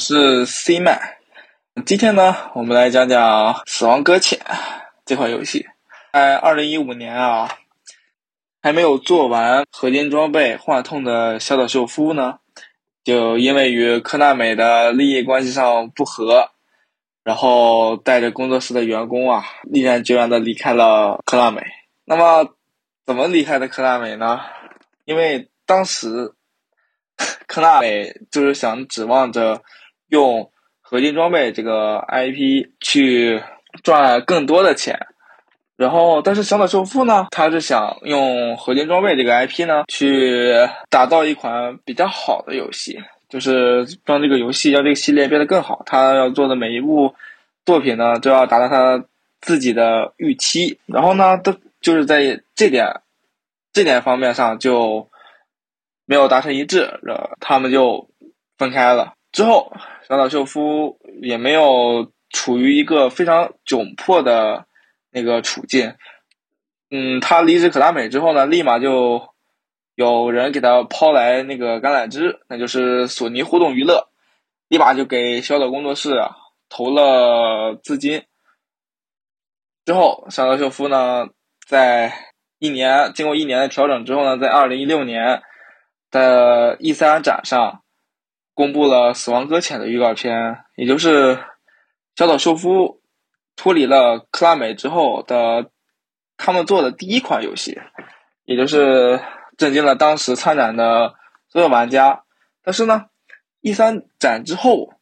是 C man。今天呢，我们来讲讲《死亡搁浅》这款游戏。在二零一五年啊，还没有做完合金装备幻痛的小岛秀夫呢，就因为与科纳美的利益关系上不和，然后带着工作室的员工啊，毅然决然的离开了科纳美。那么，怎么离开的科纳美呢？因为当时。科纳美就是想指望着用合金装备这个 IP 去赚更多的钱，然后但是小岛秀夫呢，他是想用合金装备这个 IP 呢去打造一款比较好的游戏，就是让这个游戏让这个系列变得更好。他要做的每一部作品呢，都要达到他自己的预期。然后呢，都就是在这点这点方面上就。没有达成一致，然后，他们就分开了。之后，小岛秀夫也没有处于一个非常窘迫的那个处境。嗯，他离职可达美之后呢，立马就有人给他抛来那个橄榄枝，那就是索尼互动娱乐，立马就给小岛工作室投了资金。之后，小岛秀夫呢，在一年经过一年的调整之后呢，在二零一六年。的 E 三展上，公布了《死亡搁浅》的预告片，也就是小岛秀夫脱离了克拉美之后的他们做的第一款游戏，也就是震惊了当时参展的所有玩家。但是呢，E 三展之后，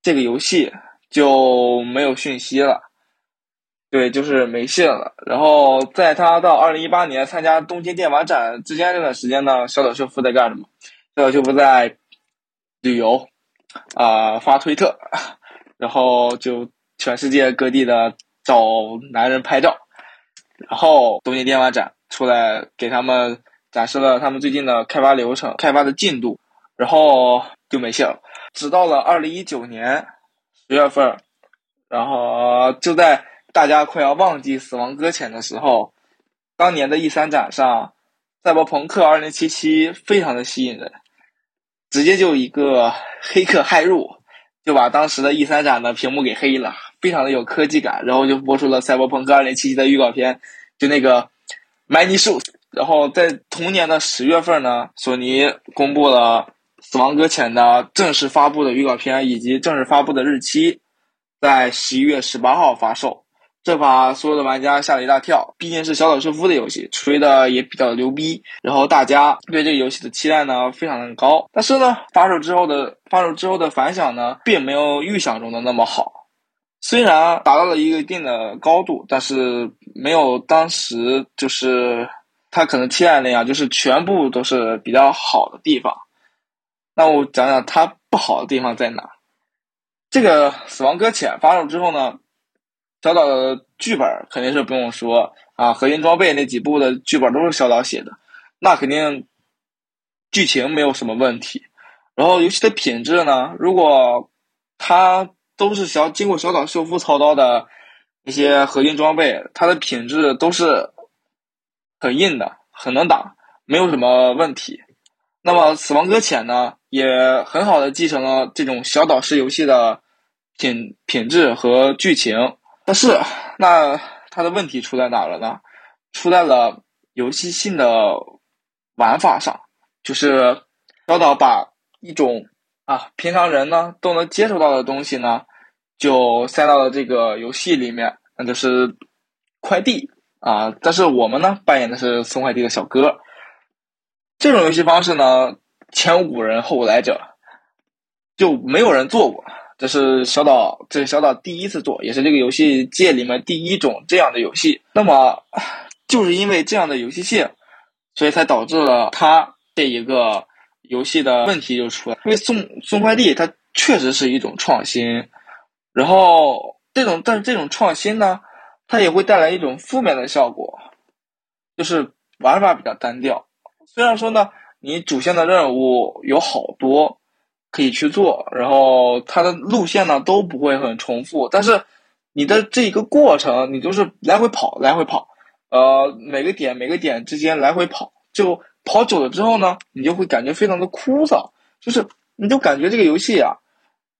这个游戏就没有讯息了。对，就是没信了。然后在他到二零一八年参加东京电玩展之间这段时间呢，小岛秀夫在干什么？小岛秀夫在旅游，啊，发推特，然后就全世界各地的找男人拍照。然后东京电玩展出来给他们展示了他们最近的开发流程、开发的进度，然后就没信了。直到了二零一九年十月份，然后就在。大家快要忘记《死亡搁浅》的时候，当年的 E 三展上，《赛博朋克2077》非常的吸引人，直接就一个黑客骇入，就把当时的 E 三展的屏幕给黑了，非常的有科技感。然后就播出了《赛博朋克2077》的预告片，就那个 Many Shoes。然后在同年的十月份呢，索尼公布了《死亡搁浅》的正式发布的预告片以及正式发布的日期，在十一月十八号发售。这把所有的玩家吓了一大跳，毕竟是小岛秀夫的游戏，吹的也比较牛逼，然后大家对这个游戏的期待呢非常的高。但是呢，发售之后的发售之后的反响呢，并没有预想中的那么好。虽然达到了一个一定的高度，但是没有当时就是他可能期待那样，就是全部都是比较好的地方。那我讲讲它不好的地方在哪。这个《死亡搁浅》发售之后呢？小岛的剧本肯定是不用说啊，核心装备那几部的剧本都是小岛写的，那肯定剧情没有什么问题。然后游戏的品质呢，如果它都是小经过小岛修复操刀的那些核心装备，它的品质都是很硬的，很能打，没有什么问题。那么死亡搁浅呢，也很好的继承了这种小岛式游戏的品品质和剧情。但是，那它的问题出在哪了呢？出在了游戏性的玩法上，就是小岛把一种啊平常人呢都能接触到的东西呢，就塞到了这个游戏里面，那就是快递啊。但是我们呢扮演的是送快递的小哥，这种游戏方式呢前无古人后无来者，就没有人做过。这是小岛，这是小岛第一次做，也是这个游戏界里面第一种这样的游戏。那么，就是因为这样的游戏性，所以才导致了它这一个游戏的问题就出来。因为送送快递，它确实是一种创新。然后，这种但是这种创新呢，它也会带来一种负面的效果，就是玩法比较单调。虽然说呢，你主线的任务有好多。可以去做，然后它的路线呢都不会很重复，但是你的这一个过程，你就是来回跑，来回跑，呃，每个点每个点之间来回跑，就跑久了之后呢，你就会感觉非常的枯燥，就是你就感觉这个游戏啊，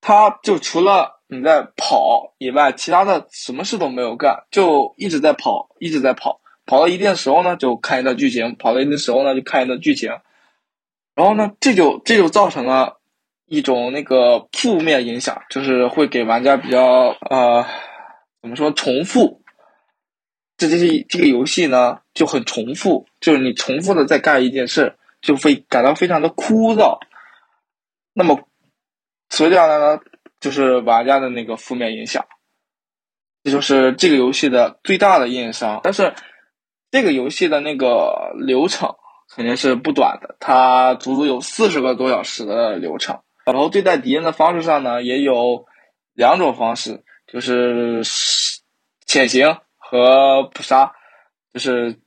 它就除了你在跑以外，其他的什么事都没有干，就一直在跑，一直在跑。跑到一定的时候呢，就看一段剧情；跑到一定的时候呢，就看一段剧情。然后呢，这就这就造成了一种那个负面影响，就是会给玩家比较呃怎么说重复。这这是这个游戏呢就很重复，就是你重复的在干一件事，就会感到非常的枯燥。那么，所以这样呢，就是玩家的那个负面影响，这就是这个游戏的最大的硬伤。但是。这个游戏的那个流程肯定是不短的，它足足有四十个多小时的流程。然后对待敌人的方式上呢，也有两种方式，就是潜行和捕杀，就是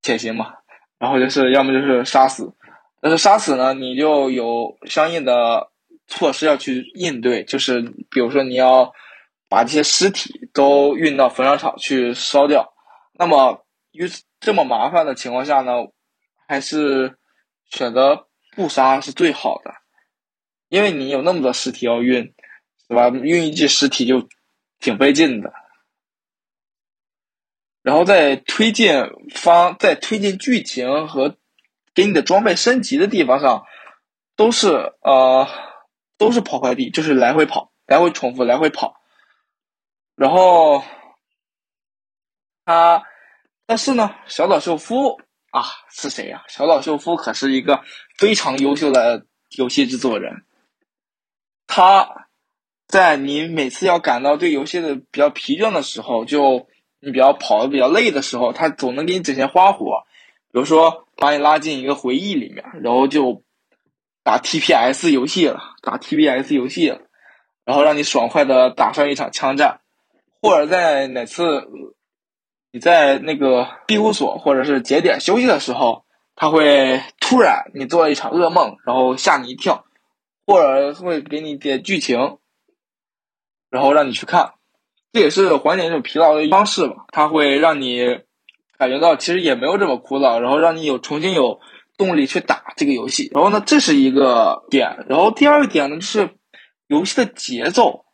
潜行嘛。然后就是要么就是杀死，但是杀死呢，你就有相应的措施要去应对，就是比如说你要把这些尸体都运到焚烧厂去烧掉，那么。于这么麻烦的情况下呢，还是选择不杀是最好的，因为你有那么多尸体要运，是吧？运一具尸体就挺费劲的。然后在推进方在推进剧情和给你的装备升级的地方上，都是呃都是跑快递，就是来回跑，来回重复，来回跑。然后他。但是呢，小岛秀夫啊是谁呀？小岛秀夫可是一个非常优秀的游戏制作人。他在你每次要感到对游戏的比较疲倦的时候，就你比较跑的比较累的时候，他总能给你整些花活，比如说把你拉进一个回忆里面，然后就打 TPS 游戏了，打 TPS 游戏了，然后让你爽快的打上一场枪战，或者在哪次。你在那个庇护所或者是节点休息的时候，他会突然你做了一场噩梦，然后吓你一跳，或者会给你点剧情，然后让你去看，这也是缓解这种疲劳的方式吧。它会让你感觉到其实也没有这么枯燥，然后让你有重新有动力去打这个游戏。然后呢，这是一个点。然后第二个点呢，就是游戏的节奏，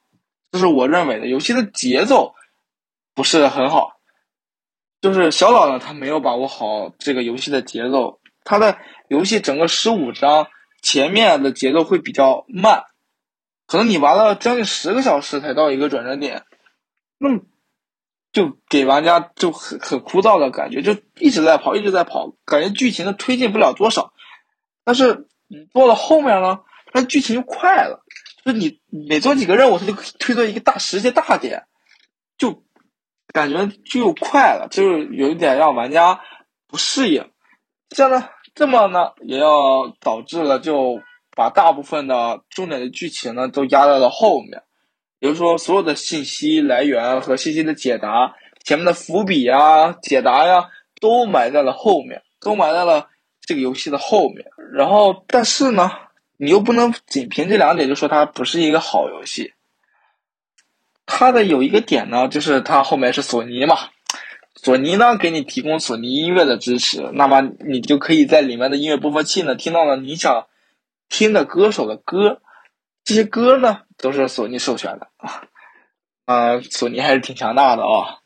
这是我认为的游戏的节奏不是很好。就是小岛呢，他没有把握好这个游戏的节奏。他的游戏整个十五章前面的节奏会比较慢，可能你玩了将近十个小时才到一个转折点，那么就给玩家就很很枯燥的感觉，就一直在跑，一直在跑，感觉剧情的推进不了多少。但是你做到后面呢，它剧情就快了，就是你每做几个任务，它就推到一个大时间大点，就。感觉就快了，就是有一点让玩家不适应。这样呢，这么呢，也要导致了就把大部分的重点的剧情呢都压在了后面。比如说，所有的信息来源和信息的解答，前面的伏笔啊、解答呀，都埋在了后面，都埋在了这个游戏的后面。然后，但是呢，你又不能仅凭这两点就说它不是一个好游戏。它的有一个点呢，就是它后面是索尼嘛，索尼呢给你提供索尼音乐的支持，那么你就可以在里面的音乐播放器呢听到了你想听的歌手的歌，这些歌呢都是索尼授权的啊，啊，索尼还是挺强大的啊。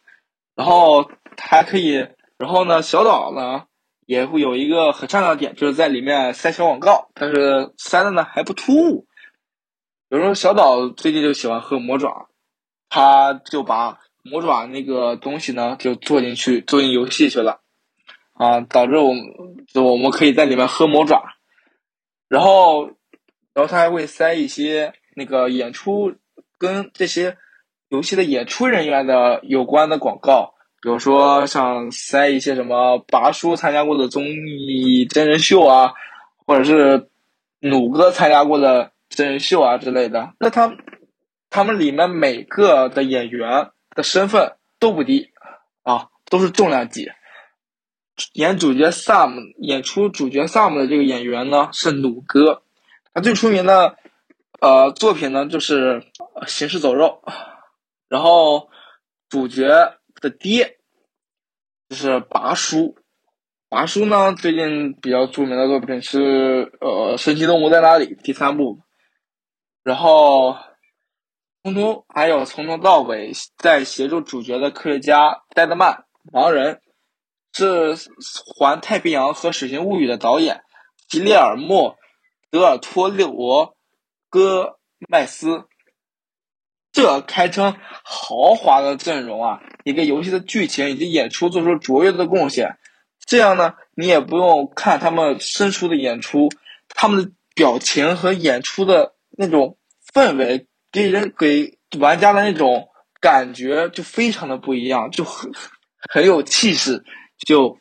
然后还可以，然后呢，小岛呢也会有一个很重要的点，就是在里面塞小广告，但是塞的呢还不突兀。比如说小岛最近就喜欢喝魔爪。他就把魔爪那个东西呢，就做进去，做进游戏去了，啊，导致我们就我们可以在里面喝魔爪，然后，然后他还会塞一些那个演出跟这些游戏的演出人员的有关的广告，比如说像塞一些什么拔叔参加过的综艺真人秀啊，或者是弩哥参加过的真人秀啊之类的，那他。他们里面每个的演员的身份都不低啊，都是重量级。演主角 Sam 演出主角 Sam 的这个演员呢是努哥，他最出名的呃作品呢就是《行尸走肉》，然后主角的爹就是拔叔，拔叔呢最近比较著名的作品是呃《神奇动物在哪里》第三部。然后从头还有从头到尾在协助主角的科学家戴德曼，盲人是《环太平洋》和《水形物语》的导演吉列尔莫德尔托利罗戈麦斯。这堪称豪华的阵容啊！也给游戏的剧情以及演出做出卓越的贡献。这样呢，你也不用看他们生疏的演出，他们的表情和演出的那种氛围，给人给玩家的那种感觉就非常的不一样，就很很有气势，就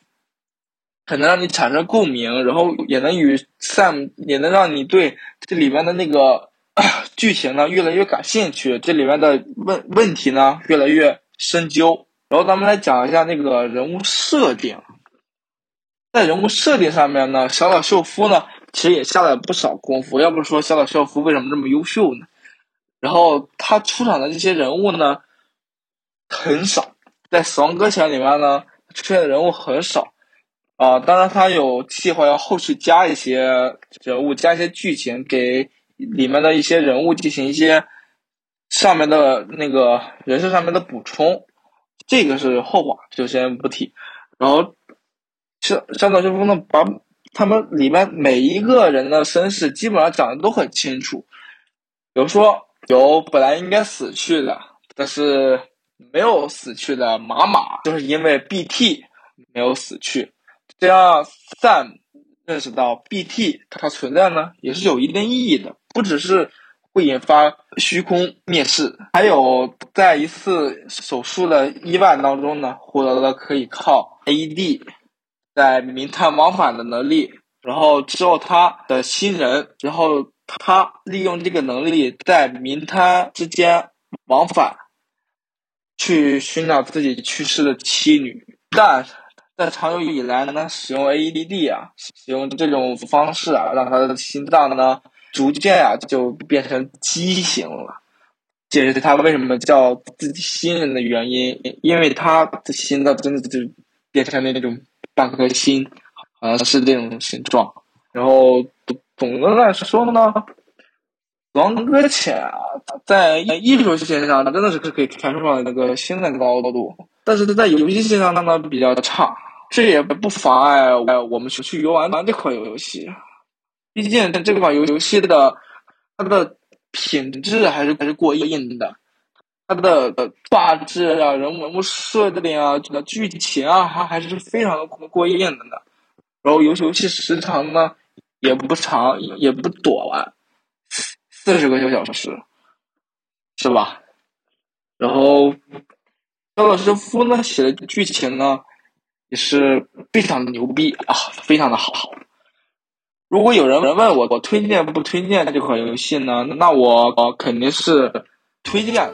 很能让你产生共鸣，然后也能与 Sam 也能让你对这里面的那个。剧情呢越来越感兴趣，这里面的问问题呢越来越深究。然后咱们来讲一下那个人物设定，在人物设定上面呢，小岛秀夫呢其实也下了不少功夫。要不说小岛秀夫为什么这么优秀呢？然后他出场的这些人物呢很少，在《死亡搁浅》里面呢出现的人物很少啊。当然他有计划要后续加一些人物，加一些剧情给。里面的一些人物进行一些上面的那个人设上面的补充，这个是后话，就先不提。然后，像像岛秀夫呢，把他们里面每一个人的身世基本上讲的都很清楚。比如说，有本来应该死去的，但是没有死去的马马，就是因为 BT 没有死去，这样 Sam 认识到 BT 它存在呢，也是有一定意义的。不只是会引发虚空灭世，还有在一次手术的意外当中呢，获得了可以靠 AED 在冥探往返的能力。然后之后他的新人，然后他利用这个能力在民摊之间往返，去寻找自己去世的妻女。但在长久以来呢，使用 AED 啊，使用这种方式啊，让他的心脏呢。逐渐啊，就变成畸形了。这是他为什么叫自己新人的原因，因为他的心脏真的就变成了那种半颗心，好像是这种形状。然后总的来说呢，《王哥浅》啊，在艺术线上真的是可以开出了那个新的高度，但是他在游戏线上呢比较差，这也不妨碍我们去去游玩玩这款游戏。毕竟这款游游戏的它的品质还是还是过硬的，它的画质啊、人物设定啊、这个剧情啊，还还是非常的过硬的。然后游戏游戏时长呢也不长，也不短，四十个小时，是吧？然后肖老师夫呢写的剧情呢也是非常的牛逼啊，非常的好。如果有人问我，我推荐不推荐这款游戏呢？那我肯定是推荐。